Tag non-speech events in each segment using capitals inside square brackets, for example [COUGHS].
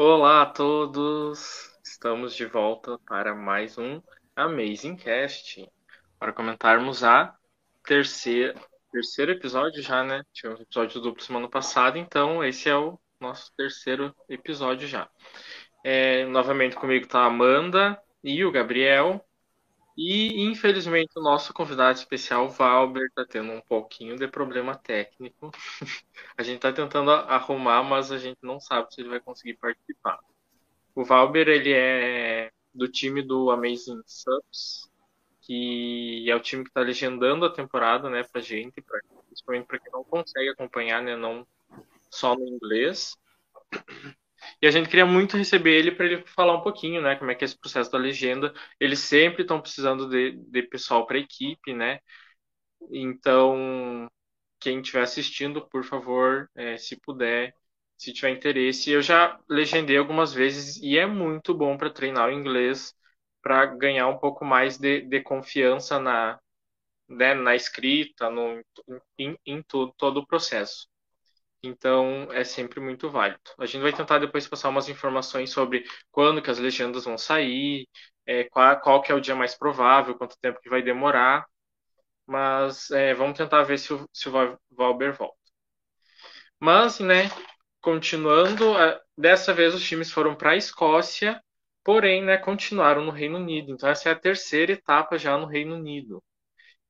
Olá a todos! Estamos de volta para mais um Amazing Cast para comentarmos a terceira terceiro episódio já, né? Tivemos episódio duplo semana passada, então esse é o nosso terceiro episódio já. É, novamente comigo está a Amanda e o Gabriel. E infelizmente o nosso convidado especial, Valber, está tendo um pouquinho de problema técnico. [LAUGHS] a gente está tentando arrumar, mas a gente não sabe se ele vai conseguir participar. O Valber ele é do time do Amazing Subs, que é o time que está legendando a temporada, né, pra gente, pra, principalmente para quem não consegue acompanhar, né, não só no inglês. E a gente queria muito receber ele para ele falar um pouquinho, né, como é que é esse processo da legenda. Eles sempre estão precisando de, de pessoal para equipe, né? Então, quem estiver assistindo, por favor, é, se puder, se tiver interesse. Eu já legendei algumas vezes e é muito bom para treinar o inglês, para ganhar um pouco mais de, de confiança na, né, na escrita, no, em, em todo o processo. Então é sempre muito válido. A gente vai tentar depois passar umas informações sobre quando que as legendas vão sair, é, qual, qual que é o dia mais provável, quanto tempo que vai demorar. Mas é, vamos tentar ver se o, se o Valber volta. Mas, né, continuando, é, dessa vez os times foram para a Escócia, porém, né, continuaram no Reino Unido. Então essa é a terceira etapa já no Reino Unido.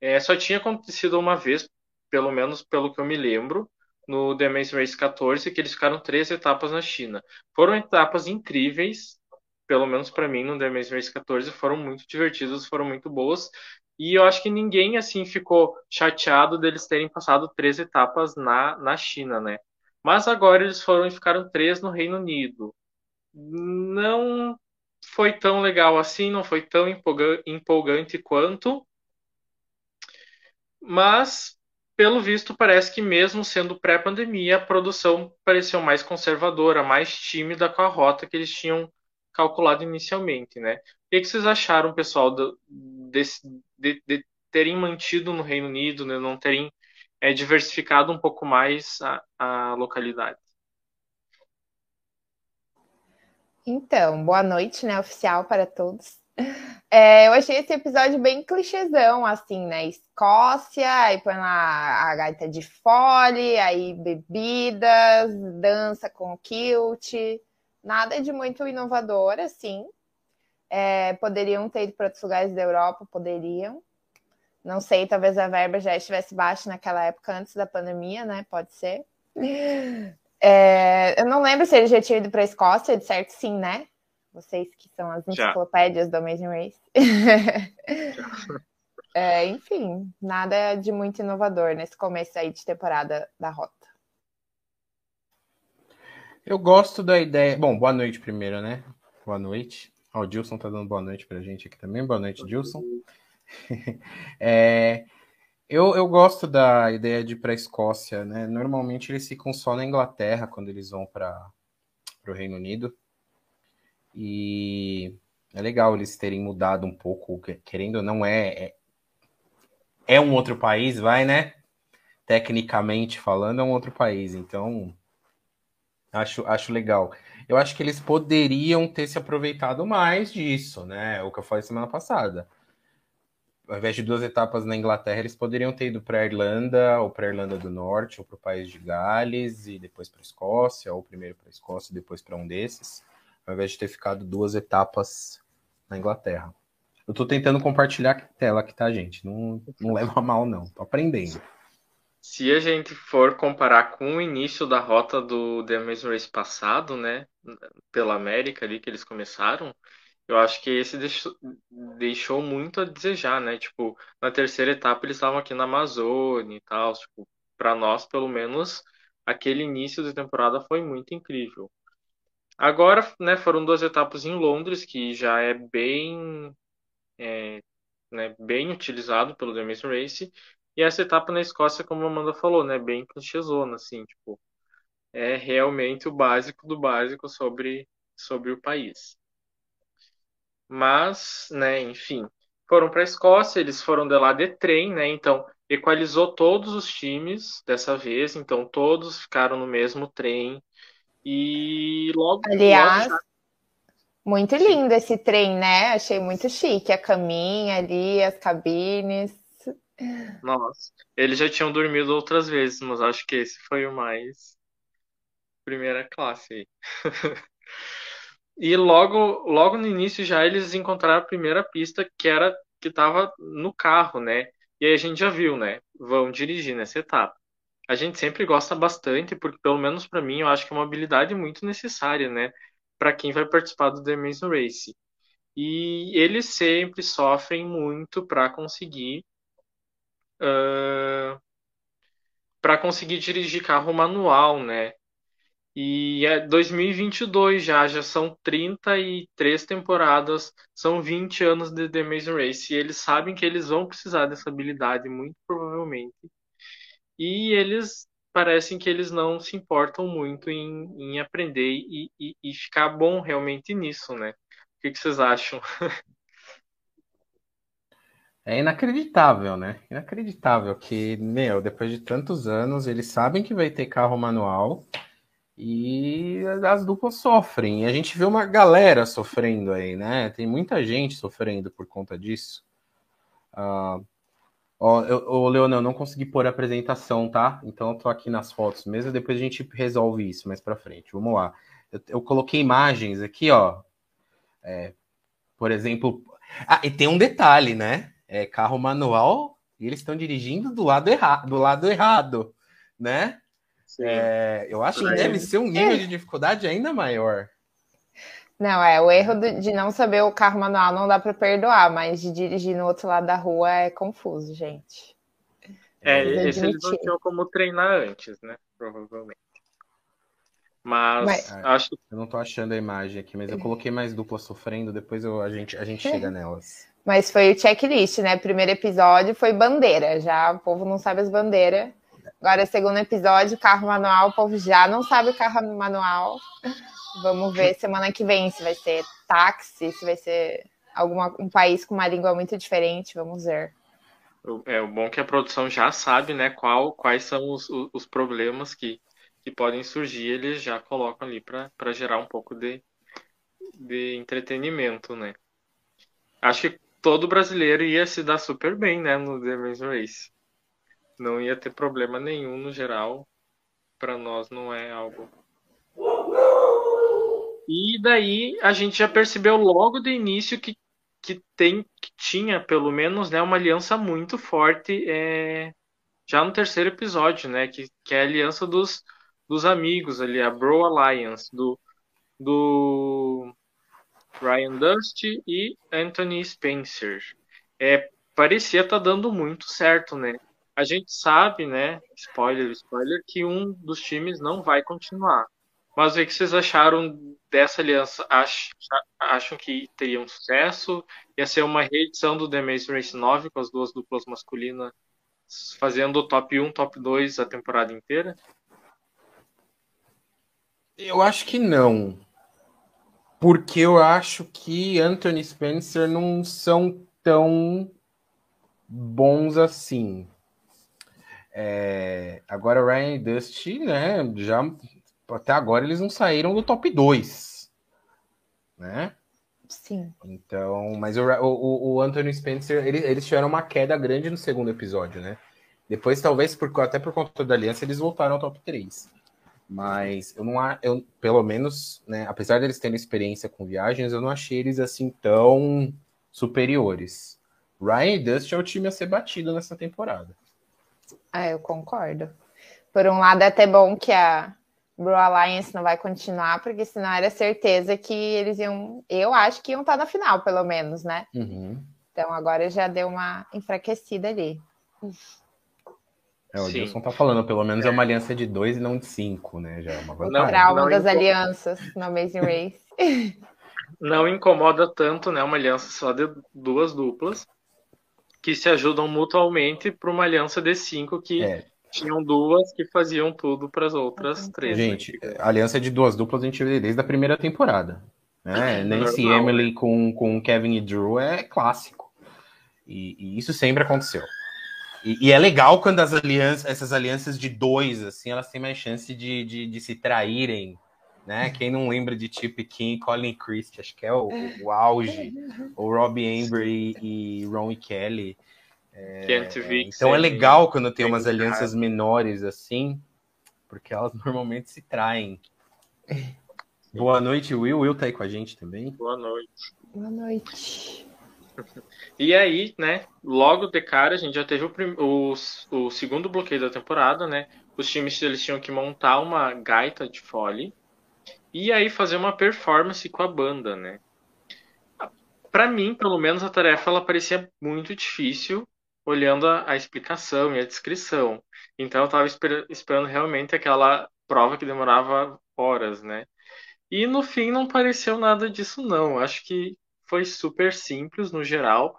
É, só tinha acontecido uma vez, pelo menos pelo que eu me lembro, no The Amazing Race 14, que eles ficaram três etapas na China. Foram etapas incríveis, pelo menos para mim, no The Amazing Race 14, foram muito divertidas, foram muito boas. E eu acho que ninguém assim ficou chateado deles terem passado três etapas na, na China, né? Mas agora eles foram e ficaram três no Reino Unido. Não foi tão legal assim, não foi tão empolgante quanto. Mas pelo visto, parece que mesmo sendo pré-pandemia, a produção pareceu mais conservadora, mais tímida com a rota que eles tinham calculado inicialmente, né? O que, vocês acharam, pessoal, de, de, de, terem mantido no Reino Unido, né? não terem é, diversificado um pouco mais a, a localidade? Então, boa noite, né, oficial para todos. É, eu achei esse episódio bem clichêzão, assim, né? Escócia, aí põe lá a gaita de fole, aí bebidas, dança com kilt, nada de muito inovador, assim. É, poderiam ter ido para outros lugares da Europa, poderiam. Não sei, talvez a verba já estivesse baixa naquela época, antes da pandemia, né? Pode ser. [LAUGHS] É, eu não lembro se ele já tinha ido para a Escócia, de certo sim, né? Vocês que são as enciclopédias Já. do Amazing Race. [LAUGHS] é, enfim, nada de muito inovador nesse começo aí de temporada da rota. Eu gosto da ideia. Bom, boa noite primeiro, né? Boa noite. Ó, o Dilson tá dando boa noite pra gente aqui também. Boa noite, Dilson. [LAUGHS] é, eu, eu gosto da ideia de ir para a Escócia, né? Normalmente eles ficam só na Inglaterra quando eles vão para o Reino Unido. E é legal eles terem mudado um pouco, querendo ou não, é, é, é um outro país, vai, né? Tecnicamente falando, é um outro país, então acho, acho legal. Eu acho que eles poderiam ter se aproveitado mais disso, né? O que eu falei semana passada. Ao invés de duas etapas na Inglaterra, eles poderiam ter ido para a Irlanda, ou para a Irlanda do Norte, ou para o país de Gales, e depois para a Escócia, ou primeiro para a Escócia e depois para um desses ao invés de ter ficado duas etapas na Inglaterra. Eu tô tentando compartilhar a tela aqui, tá, gente? Não, não leva mal, não. Tô aprendendo. Se a gente for comparar com o início da rota do The Amazing Race passado, né? Pela América ali que eles começaram, eu acho que esse deixou, deixou muito a desejar, né? Tipo, na terceira etapa eles estavam aqui na Amazônia e tal. Tipo, para nós, pelo menos, aquele início da temporada foi muito incrível. Agora, né, foram duas etapas em Londres, que já é bem, é, né, bem utilizado pelo The Amazing Race, e essa etapa na Escócia, como a Amanda falou, né, bem clichêzona, assim, tipo, é realmente o básico do básico sobre, sobre o país. Mas, né, enfim, foram para a Escócia, eles foram de lá de trem, né, então equalizou todos os times dessa vez, então todos ficaram no mesmo trem, E logo. Aliás, logo muito lindo esse trem, né? Achei muito chique a caminha ali, as cabines. Nossa, eles já tinham dormido outras vezes, mas acho que esse foi o mais primeira classe aí. [LAUGHS] E logo, logo no início já eles encontraram a primeira pista que era que estava no carro, né? E aí a gente já viu, né? Vão dirigir nessa etapa. A gente sempre gosta bastante, porque pelo menos para mim eu acho que é uma habilidade muito necessária, né? Para quem vai participar do The Amazing Race. E eles sempre sofrem muito para conseguir uh, para conseguir dirigir carro manual, né? E é 2022 já, já são 33 temporadas, são 20 anos de The Amazing Race. E eles sabem que eles vão precisar dessa habilidade, muito provavelmente. E eles parecem que eles não se importam muito em, em aprender e, e, e ficar bom realmente nisso, né? O que, que vocês acham? É inacreditável, né? Inacreditável que, meu, depois de tantos anos, eles sabem que vai ter carro manual e as duplas sofrem. E a gente vê uma galera sofrendo aí, né? Tem muita gente sofrendo por conta disso. Uh, ó, eu, eu, Leonel, não consegui pôr a apresentação, tá? Então eu tô aqui nas fotos mesmo, depois a gente resolve isso mais pra frente. Vamos lá. Eu, eu coloquei imagens aqui, ó. É, por exemplo. Ah, e tem um detalhe, né? É carro manual e eles estão dirigindo do lado, erra do lado errado, né? É, eu acho que deve ser um nível de dificuldade ainda maior. Não, é, o erro de não saber o carro manual não dá para perdoar, mas de dirigir no outro lado da rua é confuso, gente. É, esse eles não tinham como treinar antes, né? Provavelmente. Mas, mas acho Eu não tô achando a imagem aqui, mas eu coloquei mais dupla sofrendo, depois eu, a, gente, a gente [LAUGHS] chega nelas. Mas foi o checklist, né? Primeiro episódio foi bandeira. Já o povo não sabe as bandeiras. Agora, segundo episódio, carro manual, o povo já não sabe o carro manual. Vamos ver semana que vem se vai ser táxi, se vai ser alguma, um país com uma língua muito diferente. Vamos ver. É o bom é que a produção já sabe, né, qual, quais são os, os problemas que, que podem surgir, eles já colocam ali para gerar um pouco de, de entretenimento, né? Acho que todo brasileiro ia se dar super bem, né, no The Amazing Race não ia ter problema nenhum no geral. Para nós não é algo. E daí a gente já percebeu logo do início que, que, tem, que tinha pelo menos né, uma aliança muito forte é, já no terceiro episódio, né? Que, que é a aliança dos, dos amigos ali, a Bro Alliance, do, do Ryan Dust e Anthony Spencer. É, parecia estar tá dando muito certo, né? a gente sabe, né? Spoiler, spoiler, que um dos times não vai continuar. Mas o que vocês acharam dessa aliança? Acham, que teria um sucesso? Ia ser uma reedição do The Amazing Race 9 com as duas duplas masculinas fazendo top 1, top 2 a temporada inteira? Eu acho que não. Porque eu acho que Anthony Spencer não são tão bons assim. É, agora, Ryan Dusty, né? Já até agora eles não saíram do top 2, né? Sim. Então, mas o, o, o Anthony Spencer, ele, eles tiveram uma queda grande no segundo episódio, né? Depois, talvez, por, até por conta da aliança, eles voltaram ao top 3. Mas eu não eu, pelo menos, né, apesar deles terem experiência com viagens, eu não achei eles assim tão superiores. Ryan e Dust é o time a ser batido nessa temporada. Ah, eu concordo. Por um lado, é até bom que a Bro Alliance não vai continuar, porque senão era certeza que eles iam. Eu acho que iam estar na final, pelo menos, né? Uhum. Então agora já deu uma enfraquecida ali. É, o Gilson tá falando, pelo menos é uma aliança de dois e não de cinco, né? Já é uma vantagem. Trauma não das incomoda. alianças no Amazing Race. [LAUGHS] Não incomoda tanto, né? Uma aliança só de duas duplas que se ajudam mutualmente para uma aliança de cinco que é. Tinham duas que faziam tudo para as outras três. Né? Gente, né? aliança de duas duplas a gente vê desde a primeira temporada. Né? [LAUGHS] Nancy e Emily com, com Kevin e Drew é clássico. E, e isso sempre aconteceu. E, e, é legal quando as alianças, essas alianças de dois, assim, elas têm mais chance de, de, de se traírem né? Quem não lembra de Chip King e Colin Christie, acho que é o, o auge, o Rob Amber e, e Ron e Kelly. É, então é legal quando tem umas alianças menores assim, porque elas [LAUGHS] normalmente se traem. Boa noite, Will. Will tá aí com a gente também. Boa noite. Boa noite. [LAUGHS] E aí, né, logo de cara, a gente já teve o, o, o, segundo bloqueio da temporada, né? Os times eles tinham que montar uma gaita de fole e aí fazer uma performance com a banda, né? Para mim, pelo menos, a tarefa ela parecia muito difícil, olhando a, a explicação e a descrição. Então, eu estava esper esperando realmente aquela prova que demorava horas, né? E no fim não pareceu nada disso, não. Acho que foi super simples no geral.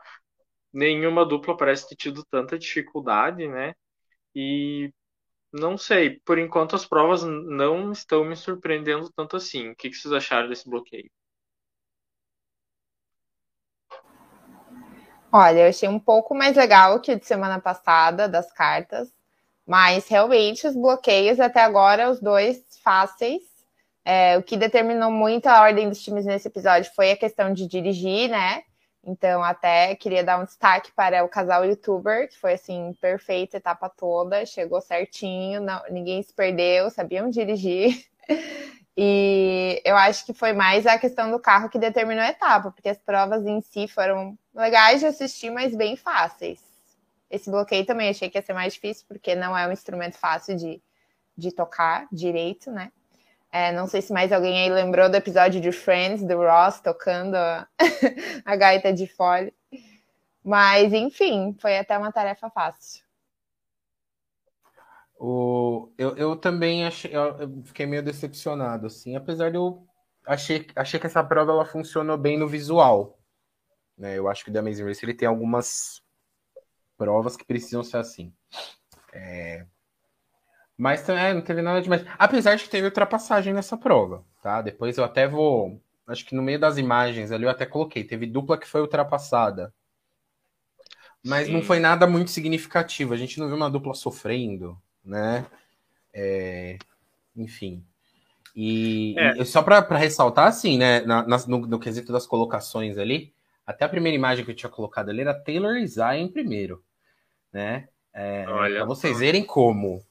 Nenhuma dupla parece ter tido tanta dificuldade, né? E não sei, por enquanto as provas não estão me surpreendendo tanto assim. O que vocês acharam desse bloqueio? Olha, eu achei um pouco mais legal que de semana passada, das cartas, mas realmente os bloqueios até agora, os dois fáceis. É, o que determinou muito a ordem dos times nesse episódio foi a questão de dirigir, né? Então, até queria dar um destaque para o casal youtuber, que foi assim, perfeita etapa toda, chegou certinho, não, ninguém se perdeu, sabiam dirigir. [LAUGHS] E eu acho que foi mais a questão do carro que determinou a etapa, porque as provas em si foram legais de assistir, mas bem fáceis. Esse bloqueio também achei que ia ser mais difícil, porque não é um instrumento fácil de, de tocar direito, né? É, não sei se mais alguém aí lembrou do episódio de Friends, do Ross tocando a, [LAUGHS] a gaita de fole. Mas, enfim, foi até uma tarefa fácil. O, eu, eu também achei, eu fiquei meio decepcionado, assim, apesar de eu achei, achei que essa prova ela funcionou bem no visual. Né? Eu acho que o The Amazing Race ele tem algumas provas que precisam ser assim. É, mas é, não teve nada demais. Apesar de que teve ultrapassagem nessa prova, tá? Depois eu até vou. Acho que no meio das imagens ali eu até coloquei. Teve dupla que foi ultrapassada. Mas Sim. não foi nada muito significativo. A gente não viu uma dupla sofrendo, né? É... Enfim. E, é. e só para ressaltar, assim, né? Na, no, no, quesito das colocações ali, até a primeira imagem que eu tinha colocado ali era Taylor e em primeiro, né? É, para vocês verem como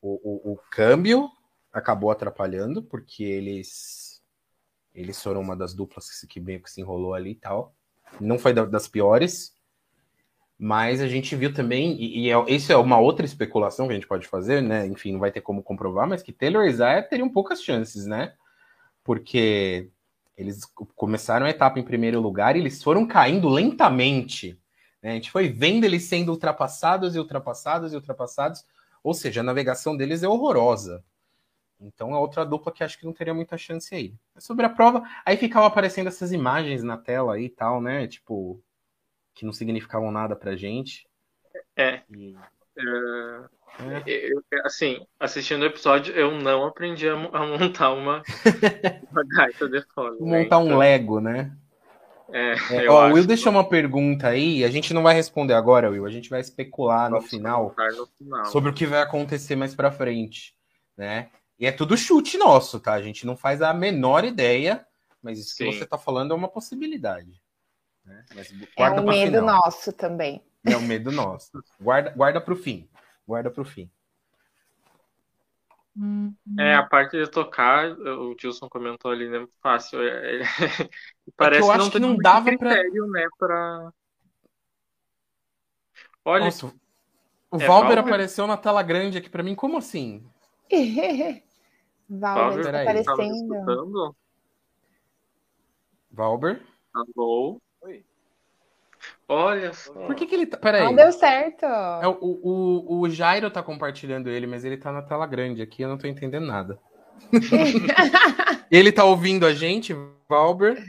o, o, o câmbio acabou atrapalhando, porque eles eles foram uma das duplas que, que meio que se enrolou ali e tal. Não foi das piores, mas a gente viu também, e, e é, isso é uma outra especulação que a gente pode fazer, né? Enfim, não vai ter como comprovar, mas que Taylor e Isaiah teriam poucas chances, né? Porque eles começaram a etapa em primeiro lugar e eles foram caindo lentamente. Né? A gente foi vendo eles sendo ultrapassados e ultrapassados e ultrapassados ou seja, a navegação deles é horrorosa. Então é outra dupla que acho que não teria muita chance aí. Sobre a prova, aí ficava aparecendo essas imagens na tela aí e tal, né? Tipo, que não significavam nada pra gente. É. E... É... Eu, assim, assistindo o episódio, eu não aprendi a, a montar uma, [LAUGHS] uma gaita de fone. Né? Montar né? um Lego, né? É, é, ó, o Will deixou uma pergunta aí, a gente não vai responder agora, Will, a gente vai especular no final, no final, sobre o que vai acontecer mais para frente, né? E é tudo chute nosso, tá? A gente não faz a menor ideia, mas isso Sim. que você tá falando é uma possibilidade. Né? é um medo final. nosso também. É um medo nosso. Guarda, guarda para o fim. Guarda para o fim. Uhum. É, a parte de tocar, o Tilson comentou ali, né? Fácil. É, é, parece [LAUGHS] é que, eu acho que não, que não dava critério, pra... né? Pra... Olha. Nossa, o é Valber, Valber apareceu na tela grande aqui pra mim. Como assim? [LAUGHS] Valber, tá aparecendo. Valber? Alô? Olha só. Por que, que ele tá. Peraí. Não deu certo. É, o, o, o Jairo tá compartilhando ele, mas ele tá na tela grande aqui, eu não tô entendendo nada. [LAUGHS] ele tá ouvindo a gente, Valber?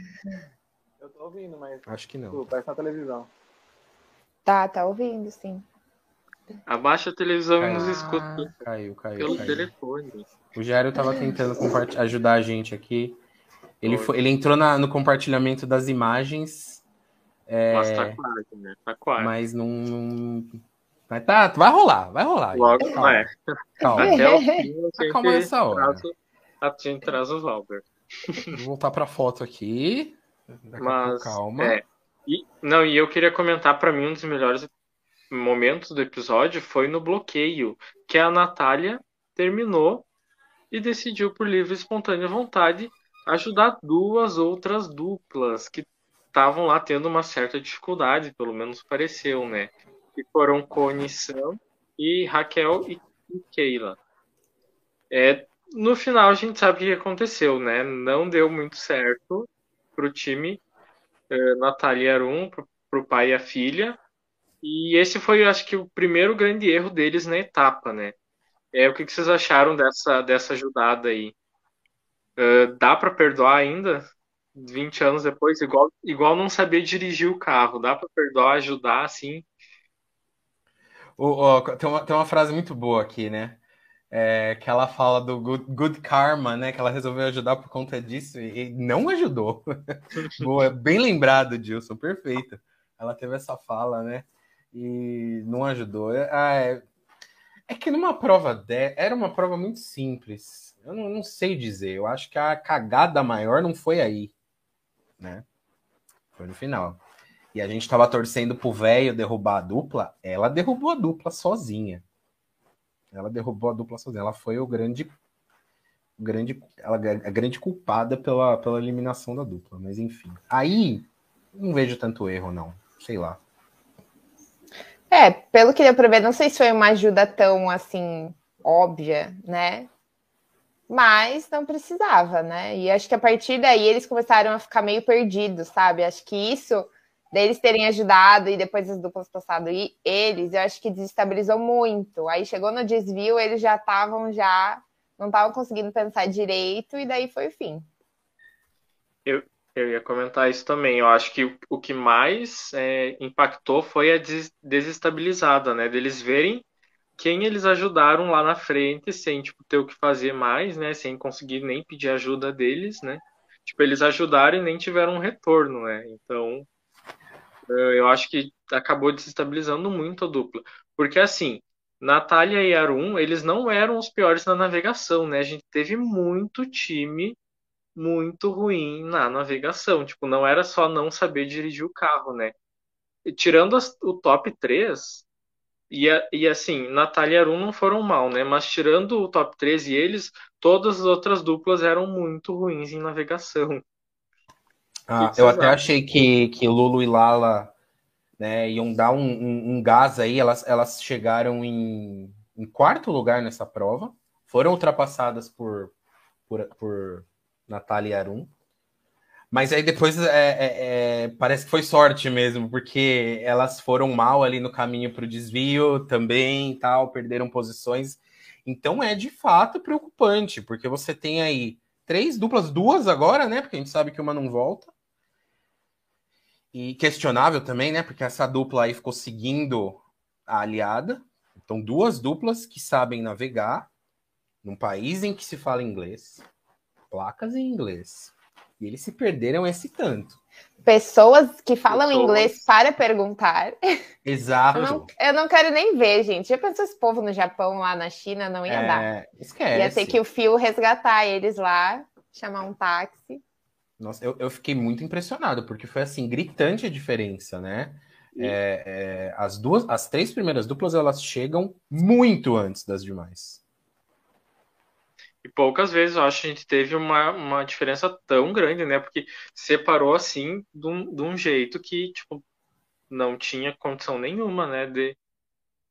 Eu tô ouvindo, mas. Acho que não. Pô, parece na televisão. Tá, tá ouvindo, sim. Abaixa a televisão e nos escuta. Caiu, caiu. Pelo caiu. telefone. O Jairo tava tentando ajudar a gente aqui. Ele, foi, ele entrou na, no compartilhamento das imagens é... Nossa, tá quase, né? Tá quase. Mas não. não... Mas tá, vai rolar, vai rolar. Logo, calma. é. Calma. Até o fim, [LAUGHS] tá calma nessa hora. a gente traz o Valber. Vou voltar pra foto aqui. Daqui Mas, calma. É, e, não, e eu queria comentar para mim um dos melhores momentos do episódio foi no bloqueio, que a Natália terminou e decidiu por livre e espontânea vontade ajudar duas outras duplas que estavam lá tendo uma certa dificuldade, pelo menos pareceu, né? Que foram Sam e Raquel e Keila. É, no final a gente sabe o que aconteceu, né? Não deu muito certo pro time uh, Natália Arum, pro, pro pai e a filha. E esse foi, acho que, o primeiro grande erro deles na etapa, né? É, o que, que vocês acharam dessa, dessa ajudada aí? Uh, dá para perdoar ainda? 20 anos depois, igual, igual não saber dirigir o carro. Dá para perdoar, ajudar, assim? O, o, tem, uma, tem uma frase muito boa aqui, né? É, que ela fala do good, good, karma, né? Que ela resolveu ajudar por conta disso e, não ajudou. [LAUGHS] boa, bem lembrado, Dilson, perfeito. Ela teve essa fala, né? E não ajudou. Ah, é, é que numa prova de, era uma prova muito simples. Eu não, não sei dizer. Eu acho que a cagada maior não foi aí, né? Foi no final. E a gente tava torcendo pro velho derrubar a dupla. Ela derrubou a dupla sozinha. Ela derrubou a dupla sozinha. Ela foi o grande, grande, ela, a grande culpada pela, pela eliminação da dupla. Mas enfim. Aí não vejo tanto erro, não. Sei lá. É, pelo que deu pra ver, não sei se foi uma ajuda tão assim óbvia, né? Mas não precisava, né? E acho que a partir daí eles começaram a ficar meio perdidos, sabe? Acho que isso deles terem ajudado e depois as duplas passado e eles, eu acho que desestabilizou muito. Aí chegou no desvio, eles já estavam já não estavam conseguindo pensar direito e daí foi o fim. Eu, eu ia comentar isso também. Eu acho que o que mais é, impactou foi a desestabilizada, né? Deles verem quem eles ajudaram lá na frente sem tipo, ter o que fazer mais, né? Sem conseguir nem pedir ajuda deles, né? Tipo, eles ajudaram e nem tiveram um retorno, né? Então, eu acho que acabou desestabilizando muito a dupla. Porque assim, Natália e Arun, eles não eram os piores na navegação, né? A gente teve muito time muito ruim na navegação. Tipo, não era só não saber dirigir o carro, né? Tirando as, o top 3, e, e assim, Natália e Arun não foram mal, né? Mas tirando o top 3 e eles, todas as outras duplas eram muito ruins em navegação. Ah, eu até achei que, que Lulu e Lala né, iam dar um, um, um, gás aí. Elas, elas chegaram em, em quarto lugar nessa prova. Foram ultrapassadas por, por, por Natália e Arum. Mas aí depois é, é, é, parece que foi sorte mesmo, porque elas foram mal ali no caminho para o desvio também tal, perderam posições. Então é de fato preocupante, porque você tem aí três duplas, duas agora, né? Porque a gente sabe que uma não volta. E questionável também, né? Porque essa dupla aí ficou seguindo a aliada. Então, duas duplas que sabem navegar num país em que se fala inglês placas em inglês. E eles se perderam esse tanto. Pessoas que falam Pessoas. inglês para perguntar. Exato. Eu não, eu não, quero nem ver, gente. Já pensou esse povo no Japão, lá na China? Não ia é, dar. Esquece. Ia ter que o fio resgatar eles lá, chamar um táxi. Nossa, eu, eu fiquei muito impressionado, porque foi assim, gritante a diferença, né? É, é, as duas, as três primeiras duplas elas chegam muito antes das demais. E poucas vezes eu acho que a gente teve uma, uma diferença tão grande, né? Porque separou assim de um, de um jeito que, tipo, não tinha condição nenhuma, né? De,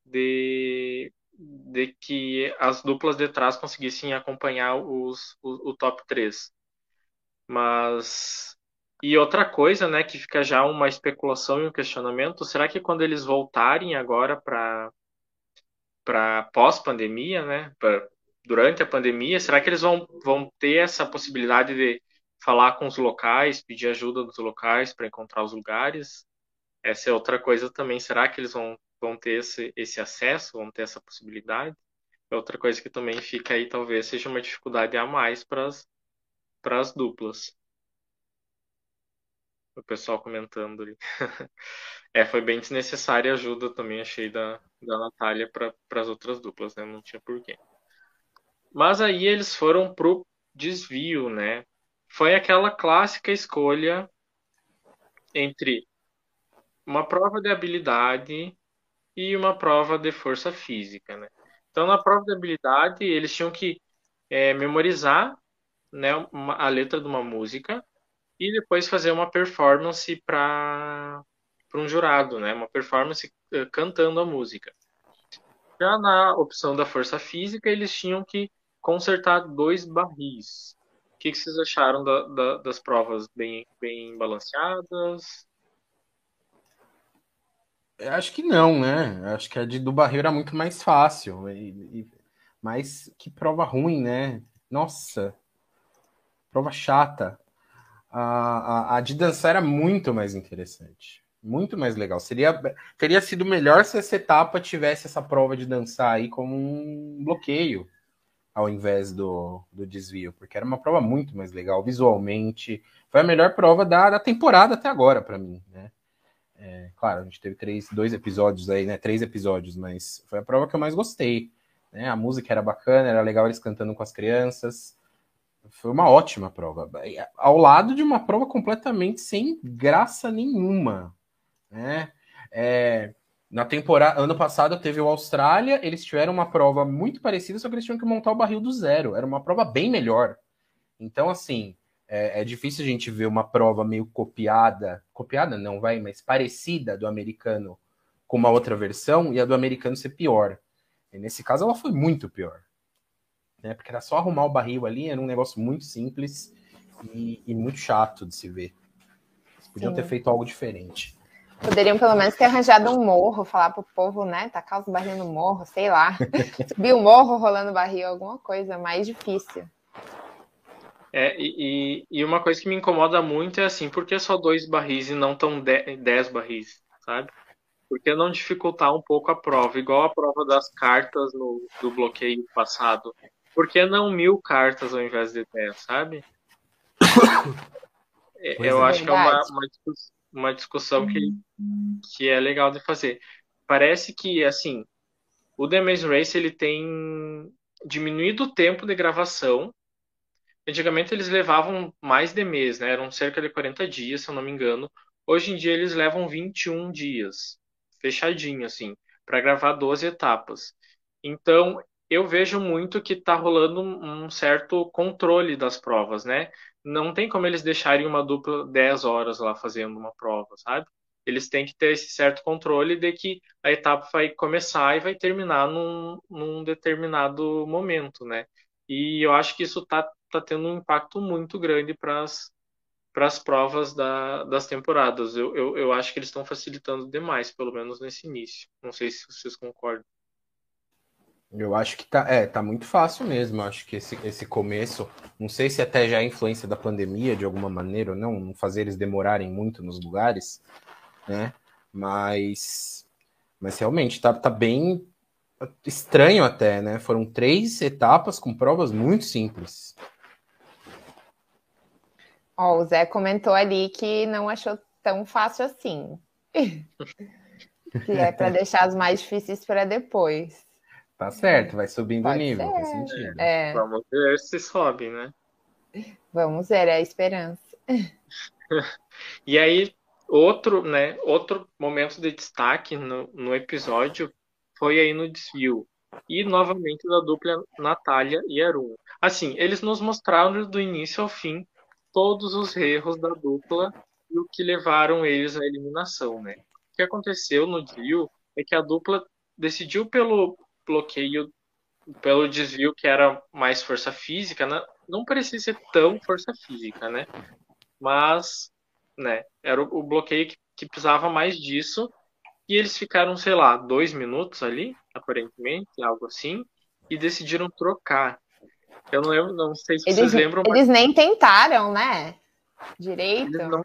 de, de que as duplas de trás conseguissem acompanhar os, o, o top 3. Mas. E outra coisa, né, que fica já uma especulação e um questionamento, será que quando eles voltarem agora para para pós-pandemia, né, pra, durante a pandemia, será que eles vão, vão ter essa possibilidade de falar com os locais, pedir ajuda dos locais para encontrar os lugares? Essa é outra coisa também. Será que eles vão, vão ter esse, esse acesso, vão ter essa possibilidade? É outra coisa que também fica aí, talvez seja uma dificuldade a mais para as duplas. O pessoal comentando ali. [LAUGHS] é, foi bem desnecessária a ajuda também, achei, da, da Natália para as outras duplas, né? Não tinha porquê. Mas aí eles foram pro desvio, né? Foi aquela clássica escolha entre uma prova de habilidade e uma prova de força física, né? Então, na prova de habilidade, eles tinham que é, memorizar né, uma, a letra de uma música e depois fazer uma performance para um jurado, né? Uma performance uh, cantando a música. Já na opção da força física, eles tinham que consertar dois barris. O que, que vocês acharam da, da, das provas bem, bem balanceadas? Eu acho que não, né? Eu acho que a de do barril era muito mais fácil. E, e, mas que prova ruim, né? Nossa, prova chata. A, a, a de dançar era muito mais interessante. Muito mais legal. Seria, teria sido melhor se essa etapa tivesse essa prova de dançar aí como um bloqueio, ao invés do, do desvio, porque era uma prova muito mais legal visualmente. Foi a melhor prova da, da temporada até agora, para mim, né? É, claro, a gente teve três, dois episódios aí, né? Três episódios, mas foi a prova que eu mais gostei. Né? A música era bacana, era legal eles cantando com as crianças. Foi uma ótima prova. Ao lado de uma prova completamente sem graça nenhuma. Né? É, na temporada, ano passado teve o Austrália, eles tiveram uma prova muito parecida, só que eles tinham que montar o barril do zero. Era uma prova bem melhor. Então, assim, é, é, difícil a gente ver uma prova meio copiada, copiada não, vai, mas parecida do americano com uma outra versão e a do americano ser pior. E nesse caso, ela foi muito pior. Né? Porque era só arrumar o barril ali, era um negócio muito simples e, e muito chato de se ver. Eles podiam Sim. ter feito algo diferente. Poderiam pelo menos ter arranjado um morro, falar pro povo, né? Tacar os barris no morro, sei lá. [LAUGHS] Subir o morro rolando barril, alguma coisa mais difícil. É, e, e uma coisa que me incomoda muito é assim, por que só dois barris e não tão de, dez barris, sabe? Por que não dificultar um pouco a prova, igual a prova das cartas no, do bloqueio passado? Por que não mil cartas ao invés de dez, sabe? [COUGHS] É, eu é acho que é uma, uma, uma discussão que, que é legal de fazer. Parece que, assim, o The Maze Race ele tem diminuído o tempo de gravação Antigamente eles levavam mais de mês, né? Eram cerca de 40 dias, se eu não me engano. Hoje em dia eles levam 21 dias, fechadinho, assim, para gravar 12 etapas. Então, eu vejo muito que está rolando um certo controle das provas, né? Não tem como eles deixarem uma dupla 10 horas lá fazendo uma prova, sabe? Eles têm que ter esse certo controle de que a etapa vai começar e vai terminar num, num determinado momento, né? E eu acho que isso está tá tendo um impacto muito grande para as provas da, das temporadas. Eu, eu, eu acho que eles estão facilitando demais, pelo menos nesse início. Não sei se vocês concordam. Eu acho que tá, é, tá muito fácil mesmo. acho que esse, esse começo, não sei se até já é influência da pandemia de alguma maneira ou não, não fazer eles demorarem muito nos lugares, né? Mas, mas realmente tá, tá bem estranho até, né? Foram três etapas com provas muito simples. Ó, o Zé comentou ali que não achou tão fácil assim. [LAUGHS] que é para [LAUGHS] deixar as mais difíceis para depois. Tá certo, vai subindo Pode o nível, faz sentido. É. Vamos ver se sobe, né? [LAUGHS] Vamos ver, é a esperança. [LAUGHS] e aí, outro, né, outro momento de destaque no, no episódio foi aí no desvio. E novamente da dupla Natália e Arun. Assim, eles nos mostraram do início ao fim todos os erros da dupla e o que levaram eles à eliminação, né? O que aconteceu no desvio é que a dupla decidiu pelo bloqueio, pelo desvio que era mais força física, né? não parecia ser tão força física, né? Mas, né, era o, bloqueio que, que precisava mais disso e eles ficaram, sei lá, dois minutos ali, aparentemente, algo assim, e decidiram trocar. Eu não lembro, não sei se eles, vocês lembram. Eles mas... nem tentaram, né? Direito. Não...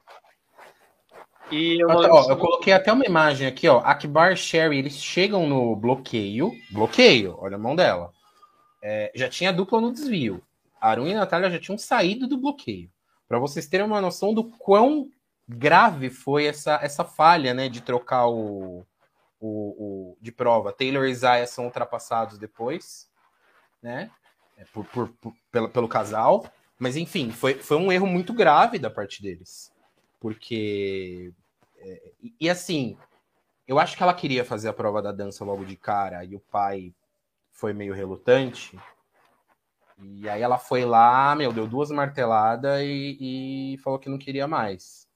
E eu, ó, eu coloquei até uma imagem aqui, ó. Akbar Sherry, eles chegam no bloqueio. Bloqueio, olha a mão dela. É, já tinha dupla no desvio. Arun e Natália já tinham saído do bloqueio. Para vocês terem uma noção do quão grave foi essa, essa falha, né, de trocar o, o, o de prova. Taylor e Isaiah são ultrapassados depois, né? É, por, por, por, pelo, pelo casal. Mas enfim, foi, foi um erro muito grave da parte deles. Porque. E, e assim, eu acho que ela queria fazer a prova da dança logo de cara e o pai foi meio relutante. E aí ela foi lá, meu, deu duas marteladas e, e falou que não queria mais.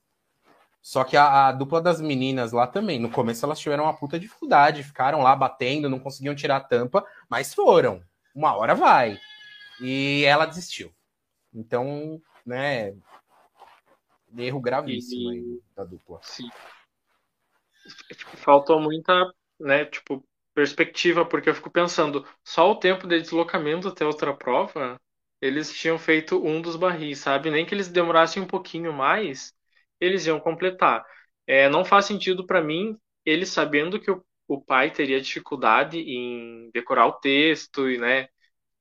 Só que a, a, dupla das meninas lá também, no começo elas tiveram uma puta dificuldade, ficaram lá batendo, não conseguiam tirar a tampa, mas foram. Uma hora vai. E ela desistiu. Então, né, erro gravíssimo e, aí da dupla. Sim. Faltou muita, né, tipo, perspectiva, porque eu fico pensando, só o tempo de deslocamento até outra prova, eles tinham feito um dos barris, sabe? Nem que eles demorassem um pouquinho mais, eles iam completar. É, não faz sentido para mim, eles sabendo que o, o pai teria dificuldade em decorar o texto e, né?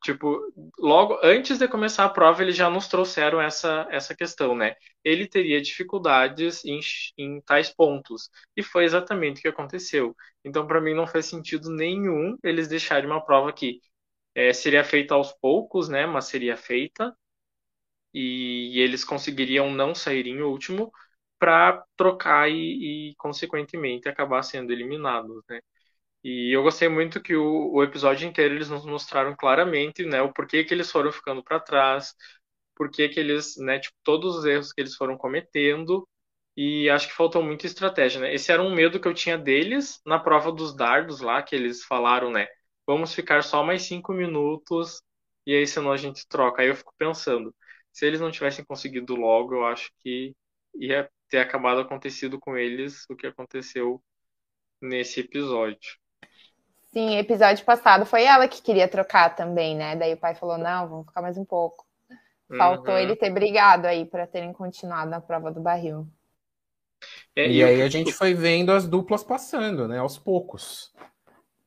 Tipo, logo antes de começar a prova, eles já nos trouxeram essa, essa questão, né? Ele teria dificuldades em, em tais pontos. E foi exatamente o que aconteceu. Então, para mim, não faz sentido nenhum eles deixarem uma prova que é, seria feita aos poucos, né? Mas seria feita. E, e eles conseguiriam não sair em último para trocar e, e, consequentemente, acabar sendo eliminados, né? E eu gostei muito que o, o episódio inteiro eles nos mostraram claramente, né, o porquê que eles foram ficando para trás, porquê que eles, né, tipo, todos os erros que eles foram cometendo. E acho que faltou muita estratégia, né? Esse era um medo que eu tinha deles na prova dos dardos lá, que eles falaram, né? Vamos ficar só mais cinco minutos e aí senão a gente troca. Aí eu fico pensando, se eles não tivessem conseguido logo, eu acho que ia ter acabado acontecido com eles o que aconteceu nesse episódio. Sim, episódio passado foi ela que queria trocar também, né? Daí o pai falou: não, vamos ficar mais um pouco. Faltou uhum. ele ter brigado aí para terem continuado na prova do barril. É, e, aí a gente foi vendo as duplas passando, né? Aos poucos.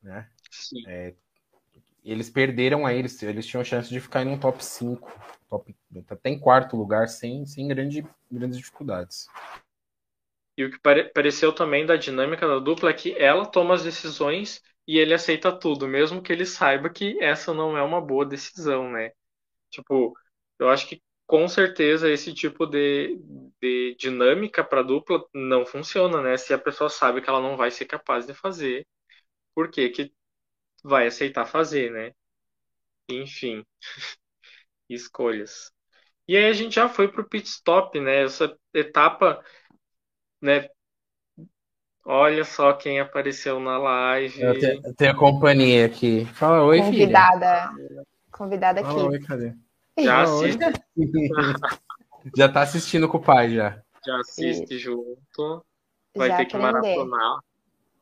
Né? É, eles perderam aí, eles, eles tinham chance de ficar em um top 5, top, até em quarto lugar, sem, sem grande, grandes dificuldades. E o que pare, pareceu também da dinâmica da dupla é que ela toma as decisões e ele aceita tudo, mesmo que ele saiba que essa não é uma boa decisão, né? Tipo, eu acho que com certeza esse tipo de, de dinâmica para dupla não funciona, né? Se a pessoa sabe que ela não vai ser capaz de fazer, por que que vai aceitar fazer, né? Enfim, [LAUGHS] escolhas. E aí a gente já foi pro pit stop, né? Essa etapa, né? Olha só quem apareceu na live. Eu tenho, eu tenho a companhia aqui. Fala oi, Convidada. Filha. Convidada aqui. Fala, oi, cadê? Já assiste. [LAUGHS] já tá assistindo com o pai, já. Já assiste Isso. junto. Vai já ter que maratonar.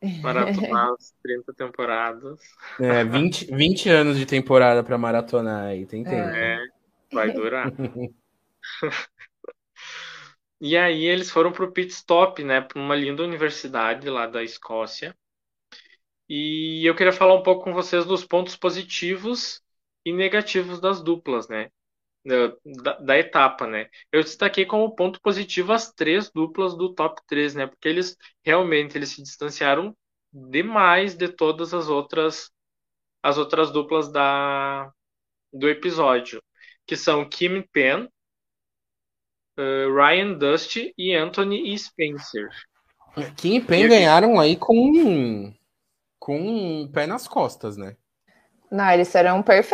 [LAUGHS] Maratonar as 30 temporadas. É, 20, 20 anos de temporada pra maratonar aí, tem tempo. É, vai durar. [LAUGHS] E aí eles foram para o pit stop, né, para uma linda universidade lá da Escócia. E eu queria falar um pouco com vocês dos pontos positivos e negativos das duplas, né, da, da etapa, né. Eu destaquei como ponto positivo as três duplas do top 3, né, porque eles realmente eles se distanciaram demais de todas as outras as outras duplas da do episódio, que são Kim Penn, uh, Ryan Dust e Anthony e Spencer. Kim e Pen ganharam aí com com um pé nas costas, né? Não, eles serão perfeitos.